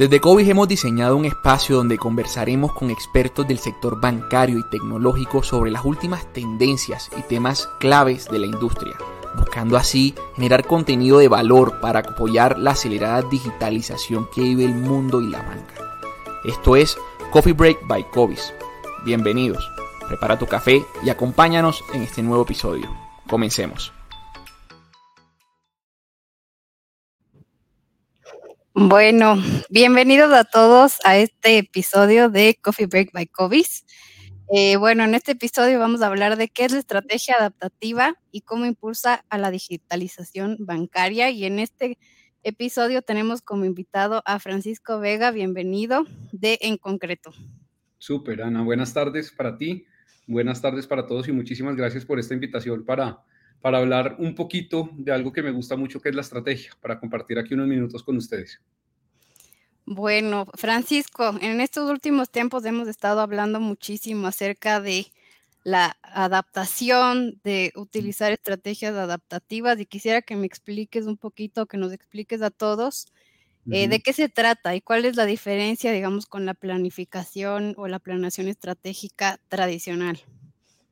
Desde COVID hemos diseñado un espacio donde conversaremos con expertos del sector bancario y tecnológico sobre las últimas tendencias y temas claves de la industria, buscando así generar contenido de valor para apoyar la acelerada digitalización que vive el mundo y la banca. Esto es Coffee Break by Cobis. Bienvenidos. Prepara tu café y acompáñanos en este nuevo episodio. Comencemos. Bueno, bienvenidos a todos a este episodio de Coffee Break by Cobis. Eh, bueno, en este episodio vamos a hablar de qué es la estrategia adaptativa y cómo impulsa a la digitalización bancaria. Y en este episodio tenemos como invitado a Francisco Vega, bienvenido de En Concreto. Súper, Ana, buenas tardes para ti, buenas tardes para todos y muchísimas gracias por esta invitación para, para hablar un poquito de algo que me gusta mucho, que es la estrategia, para compartir aquí unos minutos con ustedes. Bueno, Francisco, en estos últimos tiempos hemos estado hablando muchísimo acerca de la adaptación, de utilizar estrategias adaptativas y quisiera que me expliques un poquito, que nos expliques a todos eh, de qué se trata y cuál es la diferencia, digamos, con la planificación o la planeación estratégica tradicional.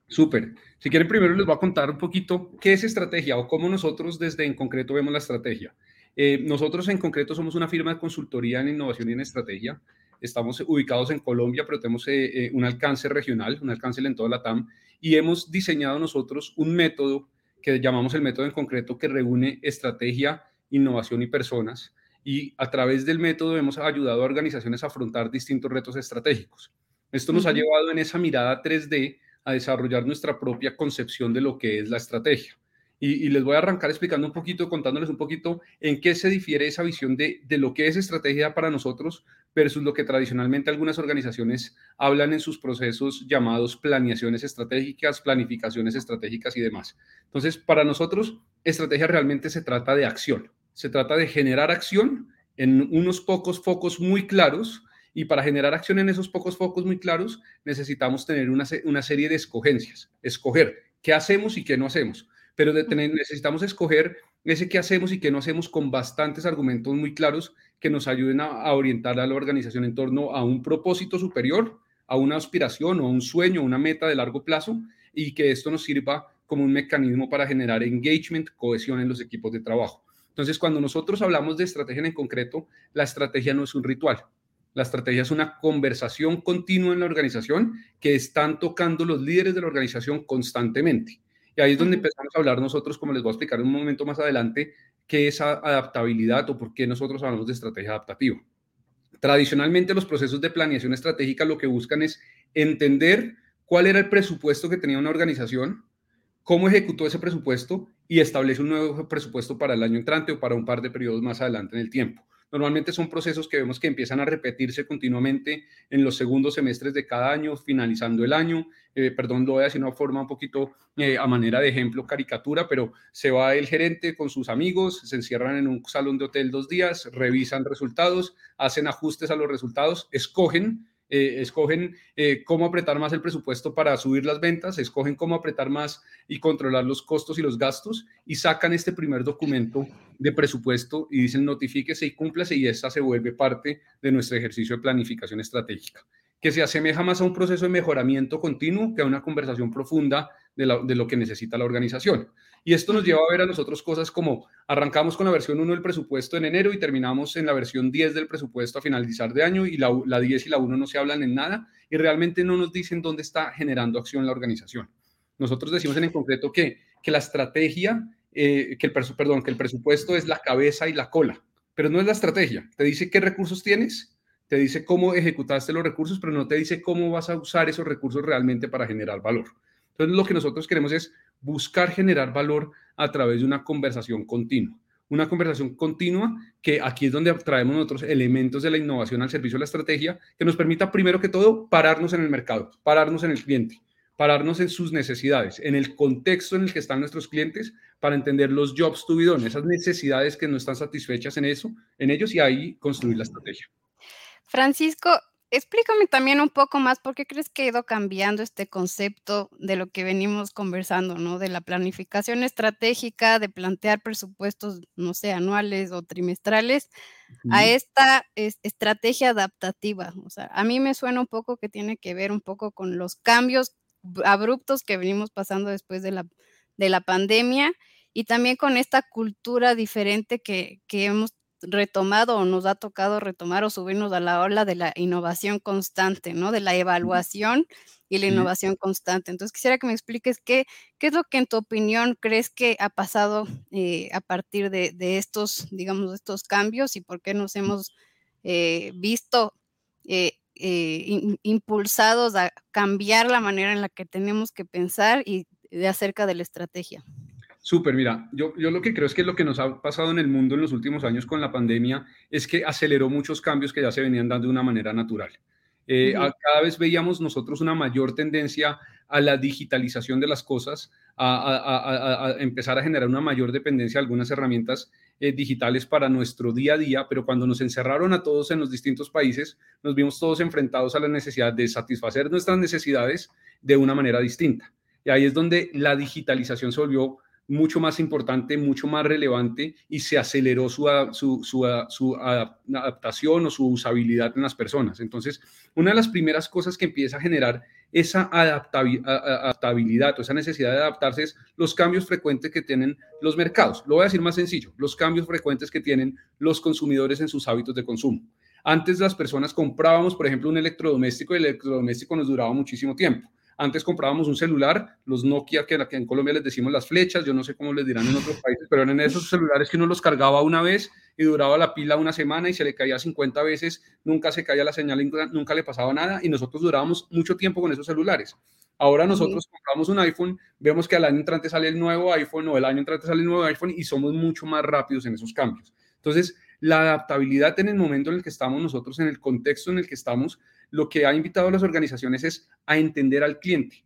Súper. Si quieren, primero les voy a contar un poquito qué es estrategia o cómo nosotros desde en concreto vemos la estrategia. Eh, nosotros en concreto somos una firma de consultoría en innovación y en estrategia. Estamos ubicados en Colombia, pero tenemos eh, eh, un alcance regional, un alcance en toda la TAM, y hemos diseñado nosotros un método que llamamos el método en concreto que reúne estrategia, innovación y personas. Y a través del método hemos ayudado a organizaciones a afrontar distintos retos estratégicos. Esto nos ha llevado en esa mirada 3D a desarrollar nuestra propia concepción de lo que es la estrategia. Y, les voy a arrancar explicando un poquito, contándoles un poquito en qué se difiere esa visión de, de lo que es estrategia para nosotros versus lo que tradicionalmente algunas organizaciones hablan en sus procesos llamados planeaciones estratégicas, planificaciones estratégicas y demás. Entonces, para nosotros, estrategia realmente se trata de acción, se trata de generar acción en unos pocos focos muy claros y para generar acción en esos pocos focos muy claros necesitamos tener una, una serie de escogencias, escoger qué hacemos y qué no hacemos pero necesitamos escoger ese qué hacemos y qué no hacemos con bastantes argumentos muy claros que nos ayuden a, orientar a la organización en torno a un propósito superior, a una aspiración o a un sueño, una meta de largo plazo y que esto nos sirva como un mecanismo para generar engagement, cohesión en los equipos de trabajo. Entonces, cuando nosotros hablamos de estrategia en concreto, la estrategia no es un ritual. La estrategia es una conversación continua en la organización que están tocando los líderes de la organización constantemente. Y ahí es donde empezamos a hablar nosotros, como les voy a explicar en un momento más adelante, qué es adaptabilidad o por qué nosotros hablamos de estrategia adaptativa. Tradicionalmente los procesos de planeación estratégica lo que buscan es entender cuál era el presupuesto que tenía una organización, cómo ejecutó ese presupuesto y establece un nuevo presupuesto para el año entrante o para un par de periodos más adelante en el tiempo. Normalmente son procesos que vemos que empiezan a repetirse continuamente en los segundos semestres de cada año, finalizando el año. Eh, perdón, lo voy a decir de una forma un poquito eh, a manera de ejemplo, caricatura, pero se va el gerente con sus amigos, se encierran en un salón de hotel dos días, revisan resultados, hacen ajustes a los resultados, escogen eh, escogen eh, cómo apretar más el presupuesto para subir las ventas, escogen cómo apretar más y controlar los costos y los gastos y sacan este primer documento de presupuesto y dicen notifíquese y cúmplase y esta se vuelve parte de nuestro ejercicio de planificación estratégica, que se asemeja más a un proceso de mejoramiento continuo que a una conversación profunda de, de lo que necesita la organización. Y esto nos lleva a ver a nosotros cosas como arrancamos con la versión 1 del presupuesto en enero y terminamos en la versión 10 del presupuesto a finalizar de año y la, la 10 y la 1 no se hablan en nada y realmente no nos dicen dónde está generando acción la organización. Nosotros decimos en concreto que, que la estrategia, eh, que, el perdón, que el presupuesto es la cabeza y la cola, pero no es la estrategia. Te dice qué recursos tienes, te dice cómo ejecutaste los recursos, pero no te dice cómo vas a usar esos recursos realmente para generar valor. Entonces, lo que nosotros queremos es buscar generar valor a través de una conversación continua. Una conversación continua que aquí es donde traemos otros elementos de la innovación al servicio de la estrategia que nos permita primero que todo pararnos en el mercado, pararnos en el cliente, pararnos en sus necesidades, en el contexto en el que están nuestros clientes para entender los jobs to be done, esas necesidades que no están satisfechas en eso, en ellos y ahí construir la estrategia. Francisco, explícame también un poco más, ¿por qué crees que ha ido cambiando este concepto de lo que venimos conversando, ¿no? De la planificación estratégica, de plantear presupuestos, no sé, anuales o trimestrales, a esta estrategia adaptativa. O sea, a mí me suena un poco que tiene que ver un poco con los cambios abruptos que venimos pasando después de la, de la pandemia y también con esta cultura diferente que, que hemos retomado o nos ha tocado retomar o subirnos a la ola de la innovación constante, ¿no? De la evaluación y la innovación constante. Entonces, quisiera que me expliques qué, qué es lo que en tu opinión crees que ha pasado eh, a partir de, estos, digamos, estos cambios y por qué nos hemos eh, visto eh, impulsados a cambiar la manera en la que tenemos que pensar y de acerca de la estrategia. Súper, mira, yo, yo lo que creo es que lo que nos ha pasado en el mundo en los últimos años con la pandemia es que aceleró muchos cambios que ya se venían dando de una manera natural. Eh, cada vez veíamos nosotros una mayor tendencia a la digitalización de las cosas, a, empezar a generar una mayor dependencia de algunas herramientas eh, digitales para nuestro día a día, pero cuando nos encerraron a todos en los distintos países, nos vimos todos enfrentados a la necesidad de satisfacer nuestras necesidades de una manera distinta. Y ahí es donde la digitalización se volvió mucho más importante, mucho más relevante y se aceleró su, su, su, adaptación o su usabilidad en las personas. Entonces, una de las primeras cosas que empieza a generar esa adaptabilidad o esa necesidad de adaptarse es los cambios frecuentes que tienen los mercados. Lo voy a decir más sencillo, los cambios frecuentes que tienen los consumidores en sus hábitos de consumo. Antes las personas comprábamos, por ejemplo, un electrodoméstico y el electrodoméstico nos duraba muchísimo tiempo. Antes comprábamos un celular, los Nokia, que en Colombia les decimos las flechas, yo no sé cómo les dirán en otros países, pero eran esos celulares que uno los cargaba una vez y duraba la pila una semana y se le caía 50 veces, nunca se caía la señal, nunca le pasaba nada y nosotros durábamos mucho tiempo con esos celulares. Ahora nosotros compramos un iPhone, vemos que al año entrante sale el nuevo iPhone o el año entrante sale el nuevo iPhone y somos mucho más rápidos en esos cambios. Entonces, la adaptabilidad en el momento en el que estamos nosotros, en el contexto en el que estamos, lo que ha invitado a las organizaciones es a entender al cliente,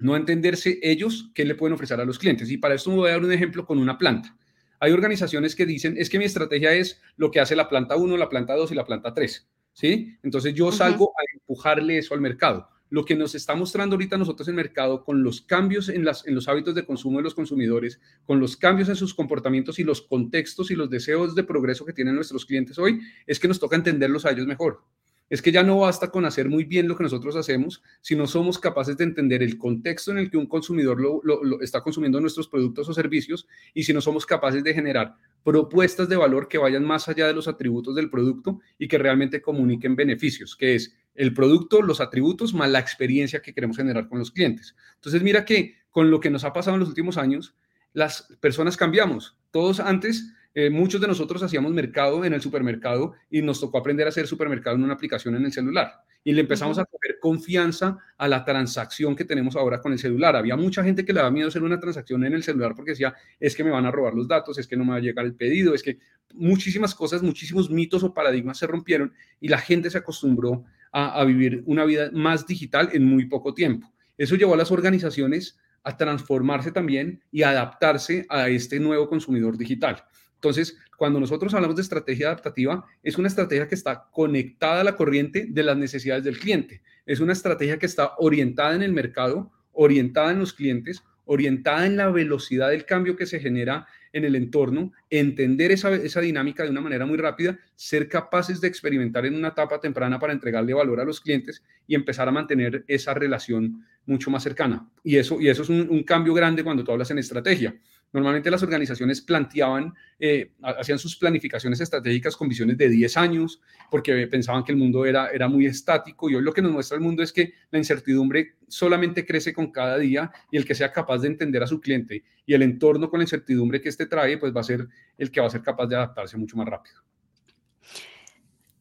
no entenderse ellos qué le pueden ofrecer a los clientes. Y para esto voy a dar un ejemplo con una planta. Hay organizaciones que dicen, es que mi estrategia es lo que hace la planta 1, la planta 2 y la planta 3. ¿Sí? Entonces yo salgo a empujarle eso al mercado. Lo que nos está mostrando ahorita nosotros en el mercado con los cambios en, las, en los hábitos de consumo de los consumidores, con los cambios en sus comportamientos y los contextos y los deseos de progreso que tienen nuestros clientes hoy, es que nos toca entenderlos a ellos mejor es que ya no basta con hacer muy bien lo que nosotros hacemos, si no somos capaces de entender el contexto en el que un consumidor lo, está consumiendo nuestros productos o servicios y si no somos capaces de generar propuestas de valor que vayan más allá de los atributos del producto y que realmente comuniquen beneficios, que es el producto, los atributos, más la experiencia que queremos generar con los clientes. Entonces, mira que con lo que nos ha pasado en los últimos años, las personas cambiamos. Todos antes eh, muchos de nosotros hacíamos mercado en el supermercado y nos tocó aprender a hacer supermercado en una aplicación en el celular. Y le empezamos a coger confianza a la transacción que tenemos ahora con el celular. Había mucha gente que le daba miedo hacer una transacción en el celular porque decía, es que me van a robar los datos, es que no me va a llegar el pedido, es que muchísimas cosas, muchísimos mitos o paradigmas se rompieron y la gente se acostumbró a, a vivir una vida más digital en muy poco tiempo. Eso llevó a las organizaciones a transformarse también y adaptarse a este nuevo consumidor digital. Entonces, cuando nosotros hablamos de estrategia adaptativa, es una estrategia que está conectada a la corriente de las necesidades del cliente. Es una estrategia que está orientada en el mercado, orientada en los clientes, orientada en la velocidad del cambio que se genera en el entorno, entender esa, esa, dinámica de una manera muy rápida, ser capaces de experimentar en una etapa temprana para entregarle valor a los clientes y empezar a mantener esa relación mucho más cercana. Y eso, y eso es un, un cambio grande cuando tú hablas en estrategia. Normalmente las organizaciones planteaban, eh, hacían sus planificaciones estratégicas con visiones de 10 años, porque pensaban que el mundo era, era muy estático y hoy lo que nos muestra el mundo es que la incertidumbre solamente crece con cada día y el que sea capaz de entender a su cliente y el entorno con la incertidumbre que éste trae, pues va a ser el que va a ser capaz de adaptarse mucho más rápido.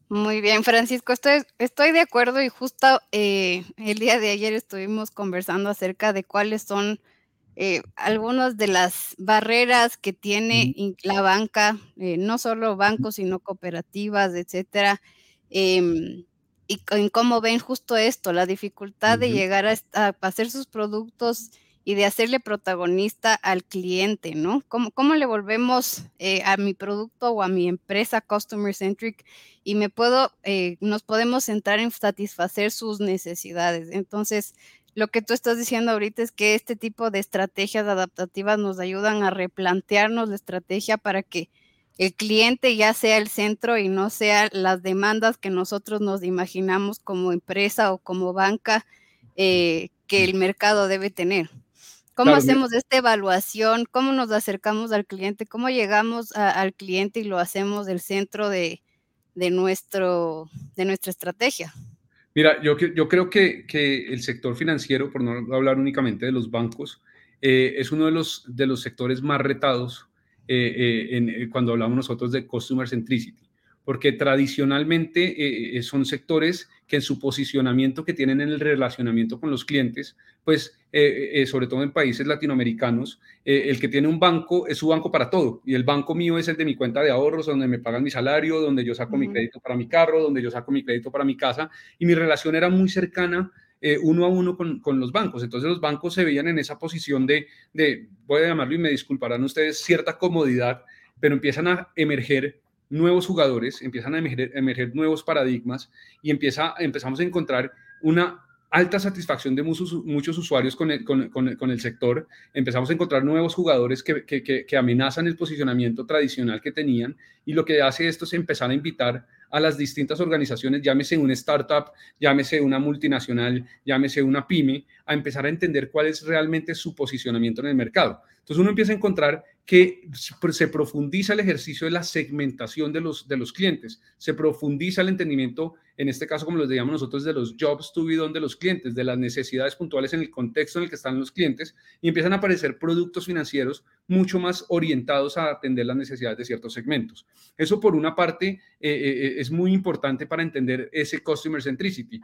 Muy bien, Francisco, estoy, estoy de acuerdo y justo eh, el día de ayer estuvimos conversando acerca de cuáles son eh, algunas de las barreras que tiene la banca, eh, no solo bancos, sino cooperativas, etcétera, em, y en cómo ven justo esto, la dificultad de llegar a, hacer sus productos y de hacerle protagonista al cliente, ¿no? ¿Cómo, cómo le volvemos eh, a mi producto o a mi empresa customer centric y me puedo, eh, nos podemos centrar en satisfacer sus necesidades? Entonces, lo que tú estás diciendo ahorita es que este tipo de estrategias adaptativas nos ayudan a replantearnos la estrategia para que el cliente ya sea el centro y no sea las demandas que nosotros nos imaginamos como empresa o como banca eh, que el mercado debe tener. ¿Cómo hacemos esta evaluación? ¿Cómo nos acercamos al cliente? ¿Cómo llegamos al cliente y lo hacemos del centro de, nuestro, de nuestra estrategia? Mira, yo, yo creo que, el sector financiero, por no hablar únicamente de los bancos, eh, es uno de los, de los sectores más retados eh, eh, cuando hablamos nosotros de Customer Centricity porque tradicionalmente eh, eh, son sectores que en su posicionamiento que tienen en el relacionamiento con los clientes, pues eh, sobre todo en países latinoamericanos, el que tiene un banco es su banco para todo. Y el banco mío es el de mi cuenta de ahorros, donde me pagan mi salario, donde yo saco mi crédito para mi carro, donde yo saco mi crédito para mi casa. Y mi relación era muy cercana uno a uno con, con, los bancos. Entonces los bancos se veían en esa posición de, de, voy a llamarlo y me disculparán ustedes, cierta comodidad, pero empiezan a emerger nuevos jugadores, empiezan a emerger, nuevos paradigmas y empieza, empezamos a encontrar una alta satisfacción de muchos, muchos usuarios con el, con, el, sector, empezamos a encontrar nuevos jugadores que, que, que, amenazan el posicionamiento tradicional que tenían y lo que hace esto es empezar a invitar a las distintas organizaciones, llámese una startup, llámese una multinacional, llámese una pyme, a empezar a entender cuál es realmente su posicionamiento en el mercado. Entonces uno empieza a encontrar que se profundiza el ejercicio de la segmentación de los, de los clientes, se profundiza el entendimiento, en este caso como lo llamamos nosotros, de los jobs to be done de los clientes, de las necesidades puntuales en el contexto en el que están los clientes, y empiezan a aparecer productos financieros mucho más orientados a atender las necesidades de ciertos segmentos. Eso por una parte eh, eh, eh, es muy importante para entender ese customer centricity.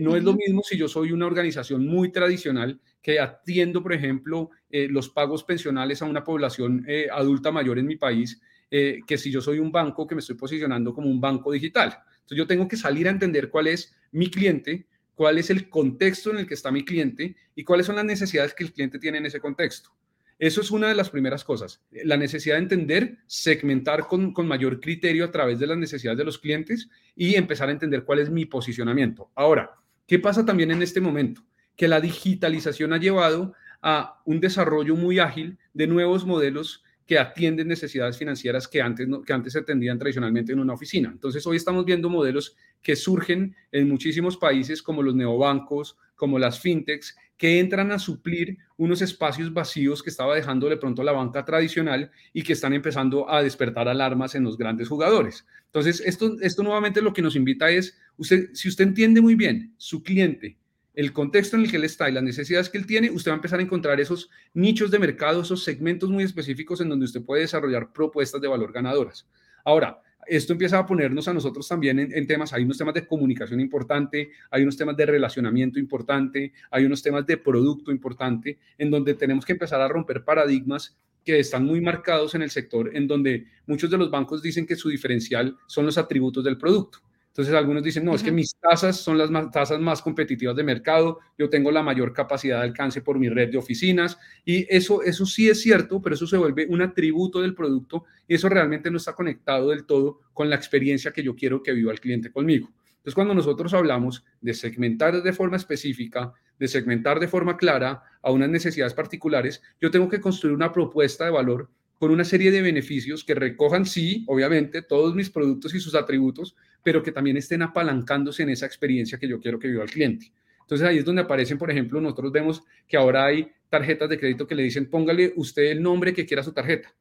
no es lo mismo si yo soy una organización muy tradicional que atiendo, por ejemplo, los pagos pensionales a una población adulta mayor en mi país, que si yo soy un banco que me estoy posicionando como un banco digital. Entonces yo tengo que salir a entender cuál es mi cliente, cuál es el contexto en el que está mi cliente y cuáles son las necesidades que el cliente tiene en ese contexto. Eso es una de las primeras cosas. La necesidad de entender, segmentar con, mayor criterio a través de las necesidades de los clientes y empezar a entender cuál es mi posicionamiento. Ahora, ¿qué pasa también en este momento? Que la digitalización ha llevado a un desarrollo muy ágil de nuevos modelos que atienden necesidades financieras que antes, que antes se atendían tradicionalmente en una oficina. Entonces, hoy estamos viendo modelos que surgen en muchísimos países como los neobancos, como las fintechs, que entran a suplir unos espacios vacíos que estaba dejando de pronto la banca tradicional y que están empezando a despertar alarmas en los grandes jugadores. Entonces, esto, esto nuevamente lo que nos invita es, usted, si usted entiende muy bien su cliente, el contexto en el que él está y las necesidades que él tiene, usted va a empezar a encontrar esos nichos de mercado, esos segmentos muy específicos en donde usted puede desarrollar propuestas de valor ganadoras. Ahora, esto empieza a ponernos a nosotros también en, temas, hay unos temas de comunicación importante, hay unos temas de relacionamiento importante, hay unos temas de producto importante, en donde tenemos que empezar a romper paradigmas que están muy marcados en el sector, en donde muchos de los bancos dicen que su diferencial son los atributos del producto. Entonces algunos dicen, no, es que mis tasas son las tasas más competitivas de mercado, yo tengo la mayor capacidad de alcance por mi red de oficinas y eso, eso sí es cierto, pero eso se vuelve un atributo del producto y eso realmente no está conectado del todo con la experiencia que yo quiero que viva el cliente conmigo. Entonces cuando nosotros hablamos de segmentar de forma específica, de segmentar de forma clara a unas necesidades particulares, yo tengo que construir una propuesta de valor con una serie de beneficios que recojan, sí, obviamente, todos mis productos y sus atributos, pero que también estén apalancándose en esa experiencia que yo quiero que viva el cliente. Entonces ahí es donde aparecen, por ejemplo, nosotros vemos que ahora hay tarjetas de crédito que le dicen, póngale usted el nombre que quiera su tarjeta,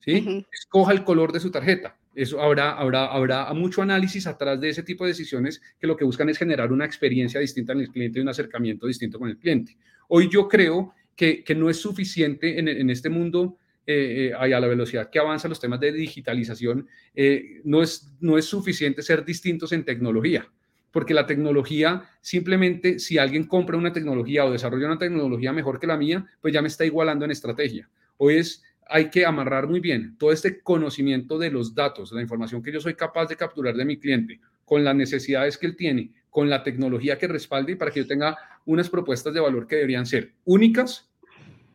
¿sí? Escoja el color de su tarjeta. Eso habrá, habrá, habrá mucho análisis atrás de ese tipo de decisiones que lo que buscan es generar una experiencia distinta en el cliente y un acercamiento distinto con el cliente. Hoy yo creo que, que no es suficiente en, en este mundo eh, eh a la velocidad que avanzan los temas de digitalización, eh, no, es, no es suficiente ser distintos en tecnología, porque la tecnología, simplemente si alguien compra una tecnología o desarrolla una tecnología mejor que la mía, pues ya me está igualando en estrategia. Hoy es, hay que amarrar muy bien todo este conocimiento de los datos, la información que yo soy capaz de capturar de mi cliente, con las necesidades que él tiene, con la tecnología que respalde para que yo tenga unas propuestas de valor que deberían ser únicas,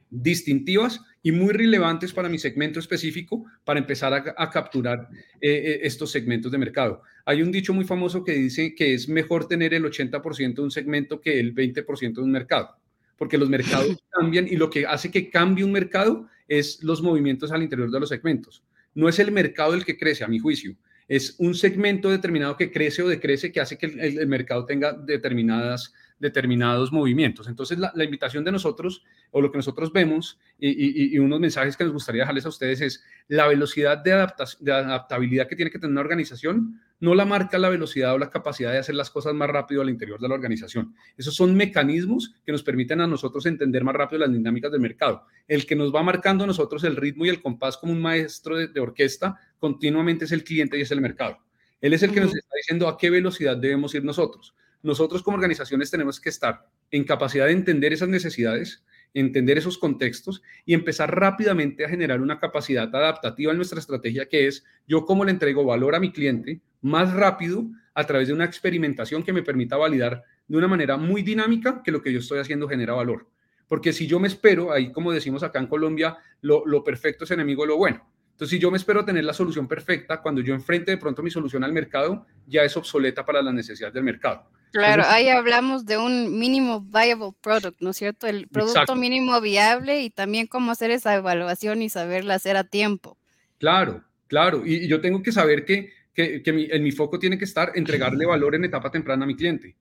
distintivas y muy relevantes para mi segmento específico para empezar a, capturar eh, eh, estos segmentos de mercado. Hay un dicho muy famoso que dice que es mejor tener el 80% de un segmento que el 20% de un mercado, porque los mercados cambian y lo que hace que cambie un mercado es los movimientos al interior de los segmentos. No es el mercado el que crece, a mi juicio, es un segmento determinado que crece o decrece que hace que el mercado tenga determinadas determinados movimientos. Entonces, la, invitación de nosotros, o lo que nosotros vemos, y, unos mensajes que nos gustaría dejarles a ustedes es la velocidad de, de adaptabilidad que tiene que tener una organización, no la marca la velocidad o la capacidad de hacer las cosas más rápido al interior de la organización. Esos son mecanismos que nos permiten a nosotros entender más rápido las dinámicas del mercado. El que nos va marcando a nosotros el ritmo y el compás como un maestro de, de orquesta continuamente es el cliente y es el mercado. Él es el que nos está diciendo a qué velocidad debemos ir nosotros nosotros como organizaciones tenemos que estar en capacidad de entender esas necesidades, entender esos contextos y empezar rápidamente a generar una capacidad adaptativa en nuestra estrategia, que es yo cómo le entrego valor a mi cliente más rápido a través de una experimentación que me permita validar de una manera muy dinámica que lo que yo estoy haciendo genera valor. Porque si yo me espero, ahí como decimos acá en Colombia, lo, lo perfecto es enemigo de lo bueno. Entonces, si yo me espero tener la solución perfecta, cuando yo enfrente de pronto mi solución al mercado, ya es obsoleta para las necesidades del mercado. Claro, ahí hablamos de un mínimo viable product, ¿no es cierto? El producto mínimo viable y también cómo hacer esa evaluación y saberla hacer a tiempo. Claro, claro. Y, yo tengo que saber que, que, que mi, en mi foco tiene que estar entregarle valor en etapa temprana a mi cliente.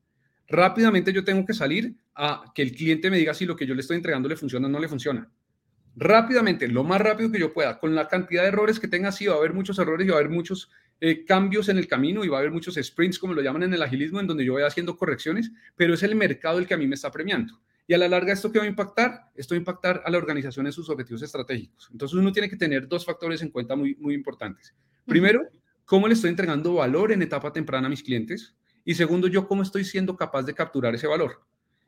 Rápidamente yo tengo que salir a que el cliente me diga si lo que yo le estoy entregando le funciona o no le funciona. Rápidamente, lo más rápido que yo pueda, con la cantidad de errores que tenga, sí, va a haber muchos errores y va a haber muchos eh, cambios en el camino y va a haber muchos sprints, como lo llaman en el agilismo, en donde yo voy haciendo correcciones, pero es el mercado el que a mí me está premiando. Y a la larga, ¿esto qué va a impactar? Esto va a impactar a la organización en sus objetivos estratégicos. Entonces, uno tiene que tener dos factores en cuenta muy, muy importantes. Primero, cómo le estoy entregando valor en etapa temprana a mis clientes. Y segundo, yo cómo estoy siendo capaz de capturar ese valor.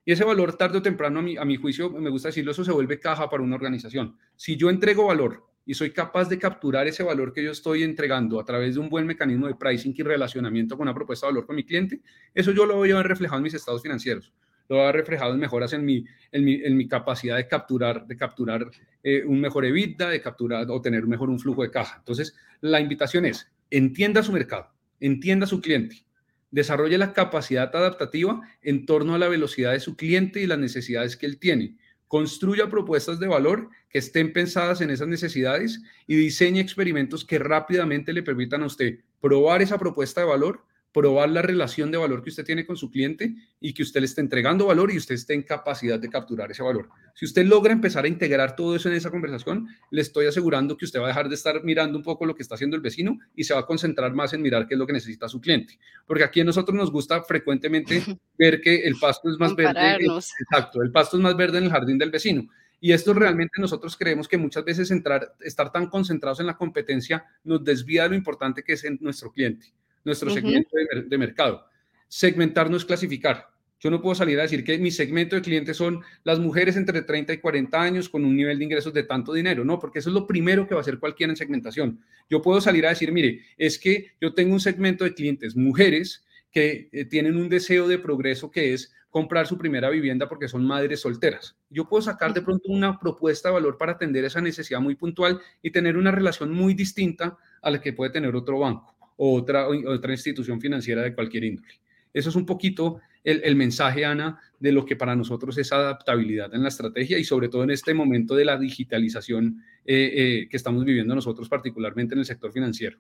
Y ese valor, tarde o temprano, a mi, a mi juicio, me gusta decirlo, eso se vuelve caja para una organización. Si yo entrego valor y soy capaz de capturar ese valor que yo estoy entregando a través de un buen mecanismo de pricing y relacionamiento con una propuesta de valor con mi cliente, eso yo lo voy a ver reflejado en mis estados financieros, lo voy a ver reflejado en mejoras en mi, en mi, en mi capacidad de capturar, de capturar eh, un mejor EBITDA, de capturar o tener mejor un flujo de caja. Entonces, la invitación es, entienda su mercado, entienda su cliente, desarrolle la capacidad adaptativa en torno a la velocidad de su cliente y las necesidades que él tiene construya propuestas de valor que estén pensadas en esas necesidades y diseñe experimentos que rápidamente le permitan a usted probar esa propuesta de valor probar la relación de valor que usted tiene con su cliente y que usted le esté entregando valor y usted esté en capacidad de capturar ese valor. Si usted logra empezar a integrar todo eso en esa conversación, le estoy asegurando que usted va a dejar de estar mirando un poco lo que está haciendo el vecino y se va a concentrar más en mirar qué es lo que necesita su cliente. Porque aquí a nosotros nos gusta frecuentemente ver que el pasto es más verde. Exacto, el pasto es más verde en el jardín del vecino. Y esto realmente nosotros creemos que muchas veces entrar, estar tan concentrados en la competencia nos desvía de lo importante que es en nuestro cliente nuestro segmento de, mercado. Segmentar no es clasificar. Yo no puedo salir a decir que mi segmento de clientes son las mujeres entre 30 y 40 años con un nivel de ingresos de tanto dinero. No, porque eso es lo primero que va a hacer cualquiera en segmentación. Yo puedo salir a decir, mire, es que yo tengo un segmento de clientes mujeres que eh, tienen un deseo de progreso que es comprar su primera vivienda porque son madres solteras. Yo puedo sacar de pronto una propuesta de valor para atender esa necesidad muy puntual y tener una relación muy distinta a la que puede tener otro banco o otra, otra institución financiera de cualquier índole. Eso es un poquito el, mensaje, Ana, de lo que para nosotros es adaptabilidad en la estrategia y sobre todo en este momento de la digitalización eh, eh, que estamos viviendo nosotros, particularmente en el sector financiero.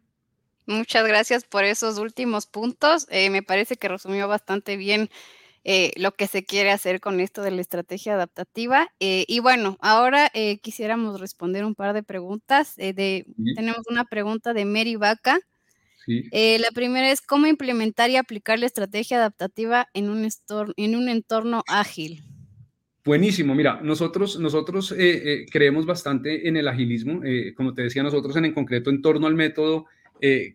Muchas gracias por esos últimos puntos. Eh, me parece que resumió bastante bien lo que se quiere hacer con esto de la estrategia adaptativa. y bueno, ahora quisiéramos responder un par de preguntas. de, Tenemos una pregunta de Mary Vaca. Eh, la primera es cómo implementar y aplicar la estrategia adaptativa en un, en un entorno ágil. Buenísimo, mira, nosotros, nosotros eh, eh, creemos bastante en el agilismo, como te decía, nosotros en, en concreto en torno al método,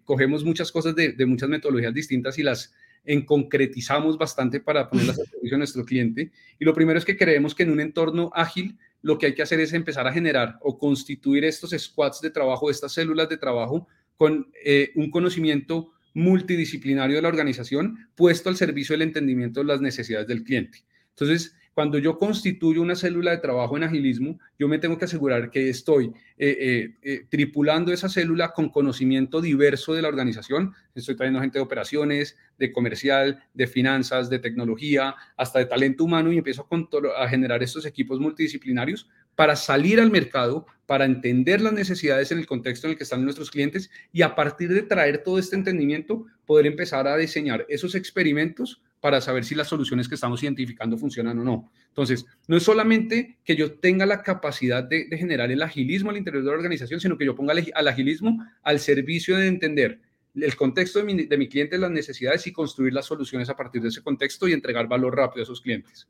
cogemos muchas cosas de, de, muchas metodologías distintas y las en concretizamos bastante para ponerlas a servicio a nuestro cliente. Y lo primero es que creemos que en un entorno ágil lo que hay que hacer es empezar a generar o constituir estos squads de trabajo, estas células de trabajo con eh, un conocimiento multidisciplinario de la organización puesto al servicio del entendimiento de las necesidades del cliente. Entonces, cuando yo constituyo una célula de trabajo en agilismo, yo me tengo que asegurar que estoy eh, eh, tripulando esa célula con conocimiento diverso de la organización. Estoy trayendo gente de operaciones, de comercial, de finanzas, de tecnología, hasta de talento humano y empiezo a, a generar estos equipos multidisciplinarios para salir al mercado, para entender las necesidades en el contexto en el que están nuestros clientes y a partir de traer todo este entendimiento, poder empezar a diseñar esos experimentos para saber si las soluciones que estamos identificando funcionan o no. Entonces, no es solamente que yo tenga la capacidad de, generar el agilismo al interior de la organización, sino que yo ponga al agilismo al servicio de entender el contexto de mi, de mi cliente, las necesidades y construir las soluciones a partir de ese contexto y entregar valor rápido a esos clientes.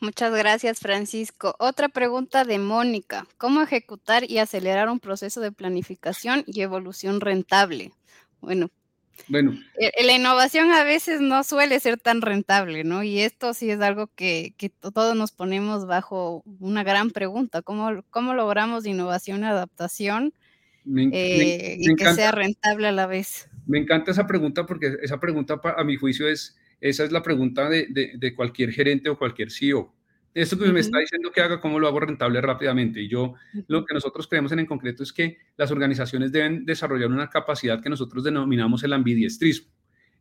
Muchas gracias, Francisco. Otra pregunta de Mónica. ¿Cómo ejecutar y acelerar un proceso de planificación y evolución rentable? Bueno, bueno. Eh, la innovación a veces no suele ser tan rentable, ¿no? Y esto sí es algo que, todos nos ponemos bajo una gran pregunta. ¿Cómo, cómo logramos innovación y adaptación eh, y que sea rentable a la vez? Me encanta esa pregunta porque esa pregunta a mi juicio es, esa es la pregunta de, de cualquier gerente o cualquier CEO esto que me está diciendo que haga, ¿cómo lo hago rentable rápidamente? Y yo, lo que nosotros creemos en en concreto es que las organizaciones deben desarrollar una capacidad que nosotros denominamos el ambidiestrismo.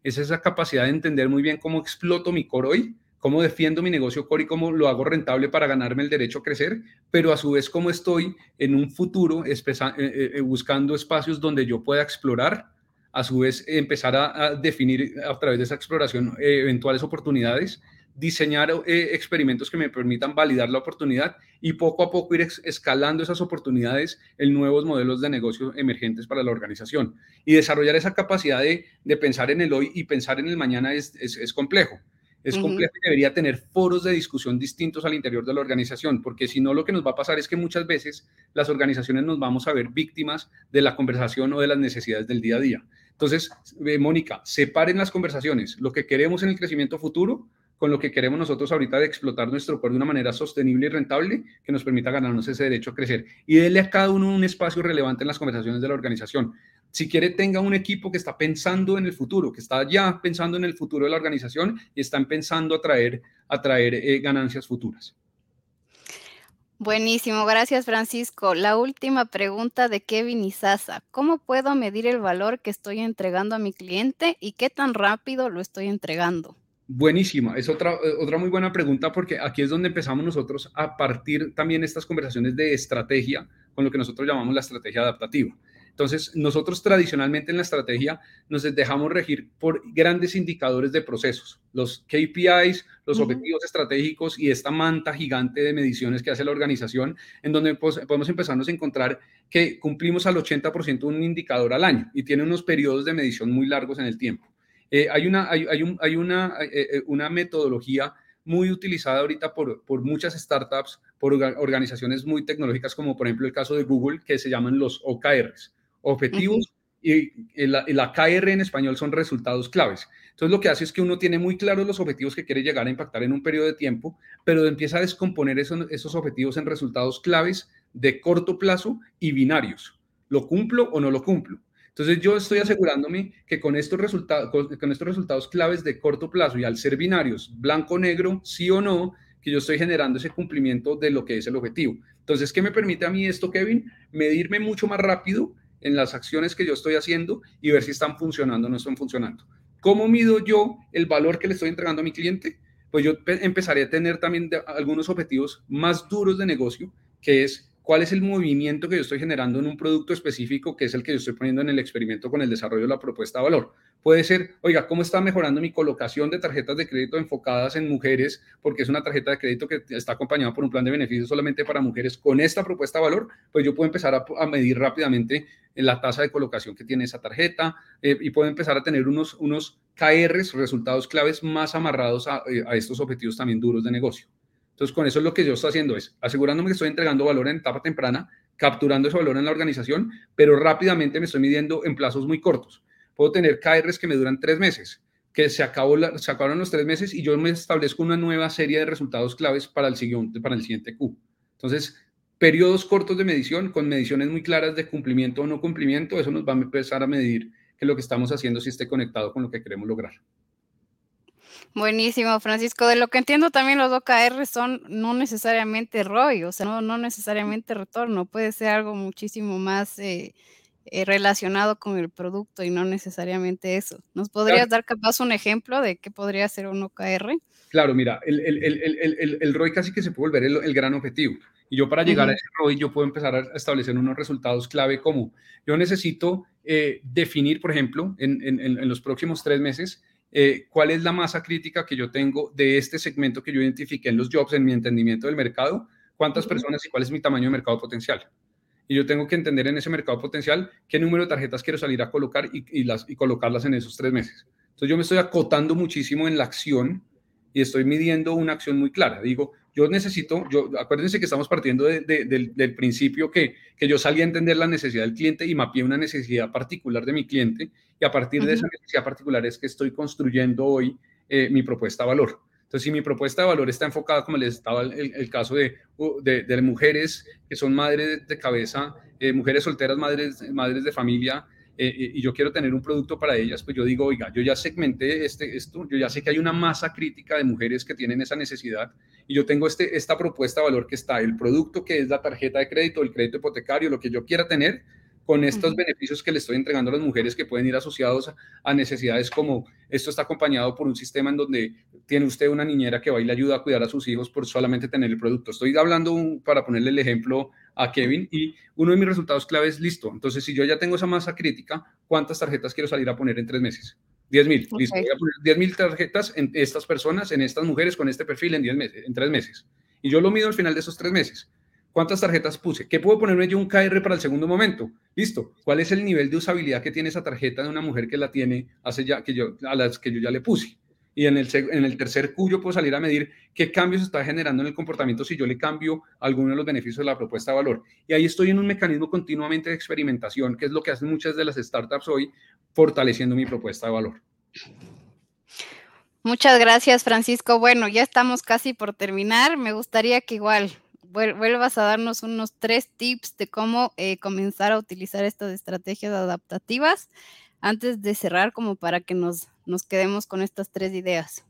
Es esa capacidad de entender muy bien cómo exploto mi core hoy, cómo defiendo mi negocio core y cómo lo hago rentable para ganarme el derecho a crecer, pero a su vez cómo estoy en un futuro eh, eh, eh, buscando espacios donde yo pueda explorar, a su vez empezar a definir a través de esa exploración eventuales oportunidades diseñar eh, experimentos que me permitan validar la oportunidad y poco a poco ir escalando esas oportunidades en nuevos modelos de negocio emergentes para la organización. Y desarrollar esa capacidad de, pensar en el hoy y pensar en el mañana es, complejo. Es complejo y debería tener foros de discusión distintos al interior de la organización, porque si no lo que nos va a pasar es que muchas veces las organizaciones nos vamos a ver víctimas de la conversación o de las necesidades del día a día. Entonces, eh, Mónica, separen las conversaciones, lo que queremos en el crecimiento futuro con lo que queremos nosotros ahorita de explotar nuestro cuerpo de una manera sostenible y rentable que nos permita ganarnos ese derecho a crecer. Y déle a cada uno un espacio relevante en las conversaciones de la organización. Si quiere, tenga un equipo que está pensando en el futuro, que está ya pensando en el futuro de la organización y están pensando a traer eh, ganancias futuras. Buenísimo, gracias Francisco. La última pregunta de Kevin Isaza. ¿Cómo puedo medir el valor que estoy entregando a mi cliente y qué tan rápido lo estoy entregando? Buenísima, es otra, eh, otra muy buena pregunta porque aquí es donde empezamos nosotros a partir también estas conversaciones de estrategia con lo que nosotros llamamos la estrategia adaptativa. Entonces, nosotros tradicionalmente en la estrategia nos dejamos regir por grandes indicadores de procesos, los KPIs, los objetivos estratégicos y esta manta gigante de mediciones que hace la organización, en donde pues, podemos empezarnos a encontrar que cumplimos al 80% un indicador al año y tiene unos periodos de medición muy largos en el tiempo. Eh, hay una, hay, hay, una, eh, eh, una metodología muy utilizada ahorita por, por, muchas startups, por organizaciones muy tecnológicas, como por ejemplo el caso de Google, que se llaman los OKRs, objetivos, y, la, la, KR en español son resultados claves. Entonces lo que hace es que uno tiene muy claros los objetivos que quiere llegar a impactar en un periodo de tiempo, pero empieza a descomponer esos, esos objetivos en resultados claves de corto plazo y binarios. ¿Lo cumplo o no lo cumplo? Entonces yo estoy asegurándome que con estos, resultados, con estos resultados claves de corto plazo y al ser binarios, blanco-negro, sí o no, que yo estoy generando ese cumplimiento de lo que es el objetivo. Entonces, ¿qué me permite a mí esto, Kevin? Medirme mucho más rápido en las acciones que yo estoy haciendo y ver si están funcionando o no están funcionando. ¿Cómo mido yo el valor que le estoy entregando a mi cliente? Pues yo empezaré a tener también algunos objetivos más duros de negocio, que es cuál es el movimiento que yo estoy generando en un producto específico, que es el que yo estoy poniendo en el experimento con el desarrollo de la propuesta de valor. Puede ser, oiga, ¿cómo está mejorando mi colocación de tarjetas de crédito enfocadas en mujeres? Porque es una tarjeta de crédito que está acompañada por un plan de beneficios solamente para mujeres. Con esta propuesta de valor, pues yo puedo empezar a, medir rápidamente la tasa de colocación que tiene esa tarjeta eh, y puedo empezar a tener unos, unos KRs, resultados claves más amarrados a, eh, a estos objetivos también duros de negocio. Entonces, con eso lo que yo estoy haciendo es asegurándome que estoy entregando valor en etapa temprana, capturando ese valor en la organización, pero rápidamente me estoy midiendo en plazos muy cortos. Puedo tener KRs que me duran tres meses, que se, acabó se acabaron los tres meses y yo me establezco una nueva serie de resultados claves para el siguiente, para el siguiente Q. Entonces, periodos cortos de medición con mediciones muy claras de cumplimiento o no cumplimiento, eso nos va a empezar a medir que lo que estamos haciendo si esté conectado con lo que queremos lograr. Buenísimo, Francisco. De lo que entiendo también los OKR son no necesariamente ROI, o sea, no, no necesariamente retorno, puede ser algo muchísimo más eh, eh, relacionado con el producto y no necesariamente eso. ¿Nos podrías dar capaz un ejemplo de qué podría ser un OKR? Claro, mira, el, el, el, ROI casi que se puede volver el, gran objetivo. Y yo para llegar a ese ROI, yo puedo empezar a establecer unos resultados clave como yo necesito eh, definir, por ejemplo, en, en, los próximos tres meses, eh, cuál es la masa crítica que yo tengo de este segmento que yo identifiqué en los jobs, en mi entendimiento del mercado, cuántas personas y cuál es mi tamaño de mercado potencial. Y yo tengo que entender en ese mercado potencial qué número de tarjetas quiero salir a colocar y, y, las, y colocarlas en esos tres meses. Entonces yo me estoy acotando muchísimo en la acción y estoy midiendo una acción muy clara. Digo, yo necesito, yo, acuérdense que estamos partiendo del, principio que, que, yo salí a entender la necesidad del cliente y mapeé una necesidad particular de mi cliente y a partir de esa necesidad particular es que estoy construyendo hoy eh, mi propuesta de valor. Entonces, si mi propuesta de valor está enfocada, como les estaba el, caso de, de, mujeres que son madres de cabeza, eh, mujeres solteras, madres, madres de familia, eh, y yo quiero tener un producto para ellas, pues yo digo, oiga, yo ya segmenté este, esto, yo ya sé que hay una masa crítica de mujeres que tienen esa necesidad y yo tengo este, esta propuesta de valor que está, el producto que es la tarjeta de crédito, el crédito hipotecario, lo que yo quiera tener, con estos beneficios que le estoy entregando a las mujeres que pueden ir asociados a, necesidades como esto está acompañado por un sistema en donde tiene usted una niñera que va y le ayuda a cuidar a sus hijos por solamente tener el producto. Estoy hablando para ponerle el ejemplo a Kevin y uno de mis resultados clave es listo. Entonces, si yo ya tengo esa masa crítica, ¿cuántas tarjetas quiero salir a poner en tres meses? 10 mil, listo. Voy a poner 10 mil tarjetas en estas personas, en estas mujeres con este perfil en, 10 meses, en tres meses. Y yo lo mido al final de esos tres meses. ¿Cuántas tarjetas puse? ¿Qué puedo ponerme yo un KR para el segundo momento? Listo. ¿Cuál es el nivel de usabilidad que tiene esa tarjeta de una mujer que la tiene hace ya que yo a las que yo ya le puse? Y en el, en el tercer Q yo puedo salir a medir qué cambios está generando en el comportamiento si yo le cambio alguno de los beneficios de la propuesta de valor. Y ahí estoy en un mecanismo continuamente de experimentación, que es lo que hacen muchas de las startups hoy, fortaleciendo mi propuesta de valor. Muchas gracias, Francisco. Bueno, ya estamos casi por terminar. Me gustaría que igual vuelvas a darnos unos tres tips de cómo eh, comenzar a utilizar estas estrategias adaptativas antes de cerrar, como para que nos, nos quedemos con estas tres ideas.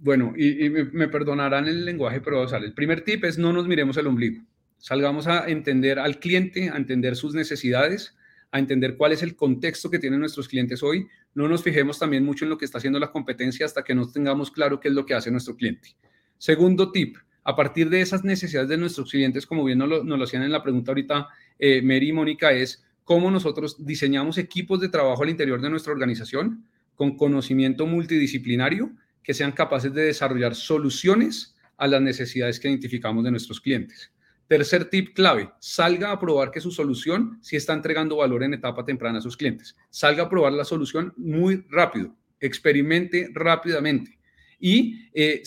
Bueno, y, me, perdonarán el lenguaje, pero sale. el primer tip es no nos miremos el ombligo. Salgamos a entender al cliente, a entender sus necesidades, a entender cuál es el contexto que tienen nuestros clientes hoy. No nos fijemos también mucho en lo que está haciendo la competencia hasta que no tengamos claro qué es lo que hace nuestro cliente. Segundo tip, a partir de esas necesidades de nuestros clientes, como bien nos lo, hacían en la pregunta ahorita eh, Mary y Mónica, es cómo nosotros diseñamos equipos de trabajo al interior de nuestra organización con conocimiento multidisciplinario que sean capaces de desarrollar soluciones a las necesidades que identificamos de nuestros clientes. Tercer tip clave, salga a probar que su solución sí está entregando valor en etapa temprana a sus clientes. Salga a probar la solución muy rápido, experimente rápidamente y eh,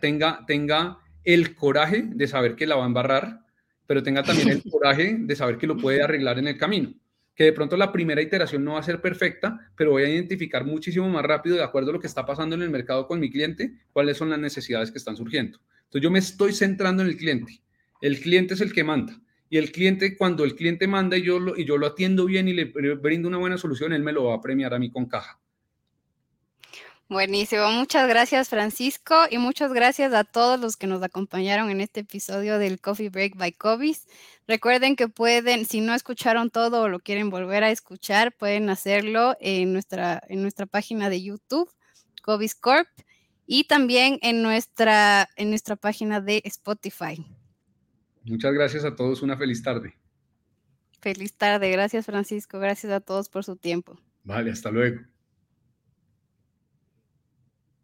tenga, tenga el coraje de saber que la va a embarrar, pero tenga también el coraje de saber que lo puede arreglar en el camino. Que de pronto la primera iteración no va a ser perfecta, pero voy a identificar muchísimo más rápido, de acuerdo a lo que está pasando en el mercado con mi cliente, cuáles son las necesidades que están surgiendo. Entonces yo me estoy centrando en el cliente. El cliente es el que manda. Y el cliente, cuando el cliente manda y yo lo, y yo lo atiendo bien y le brindo una buena solución, él me lo va a premiar a mí con caja. Buenísimo, muchas gracias Francisco y muchas gracias a todos los que nos acompañaron en este episodio del Coffee Break by Cobis. Recuerden que pueden, si no escucharon todo o lo quieren volver a escuchar, pueden hacerlo en nuestra, en nuestra página de YouTube, Cobis Corp, y también en nuestra, en nuestra página de Spotify. Muchas gracias a todos, una feliz tarde. Feliz tarde, gracias Francisco, gracias a todos por su tiempo. Vale, hasta luego.